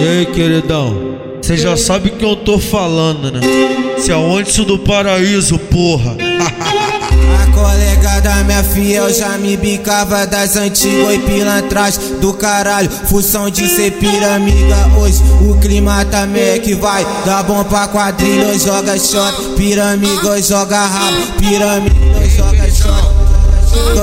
E aí, queridão? Você já sabe que eu tô falando, né? Se é onde do paraíso, porra. A colega da minha fiel já me bicava das antigas e pilantras do caralho. Função de ser piramiga hoje. O clima tá meio que vai. Dá bom pra quadrilha, joga shot. Piramiga, joga rabo. Piramiga.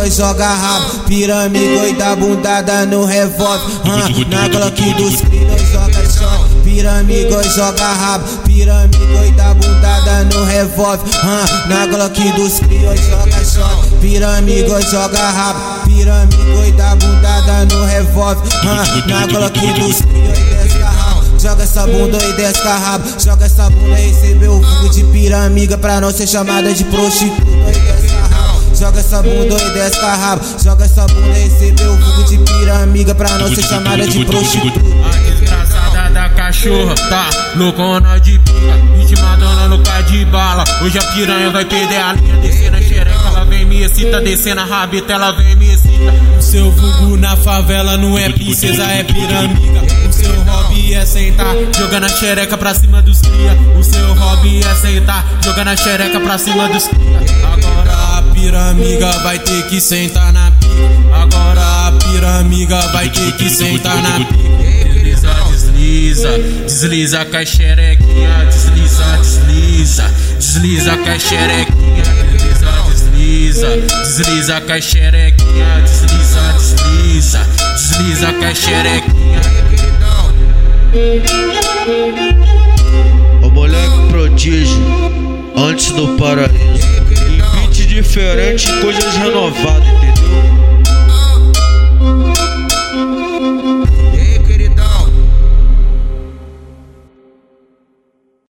Dois joga rabo, pirâmide e dá bundada no revólver. Uh, na Glock dos filhos joga shot. Pirâmide joga rabo, pirâmide e dá bundada no revólver. Uh, na Glock dos crios joga shot. Pirâmide joga rabo, pirâmide e dá bundada no revólver. Uh, na Glock dos descarrado. Joga essa bunda e desca rabo Joga essa bunda e recebeu o fogo de pirâmide Pra não ser chamada de prostituta Joga essa bunda e desca a rabo. Joga essa bunda e recebeu o fogo de piramiga pra não ser chamada de prostituta. A desgraçada da cachorra tá loucona de pica. Vítima dona louca de bala. Hoje a piranha vai perder a linha. Descendo a xereca, ela vem me excita. Descendo a rabeta, ela vem me excita. O seu vulgo na favela não é princesa, é piramiga. O seu hobby é sentar, jogando a xereca pra cima dos cria. O seu hobby é sentar, jogando a xereca pra cima dos cria. Piramiga vai ter que sentar na pica. Agora a piramiga vai ter que sentar na pica. Desliza, desliza, desliza com. Desliza, desliza, desliza com. Desliza, desliza, desliza com. Desliza, desliza, desliza com. O moleque prodígio, antes do paraíso diferente, coisas renovadas, entendeu?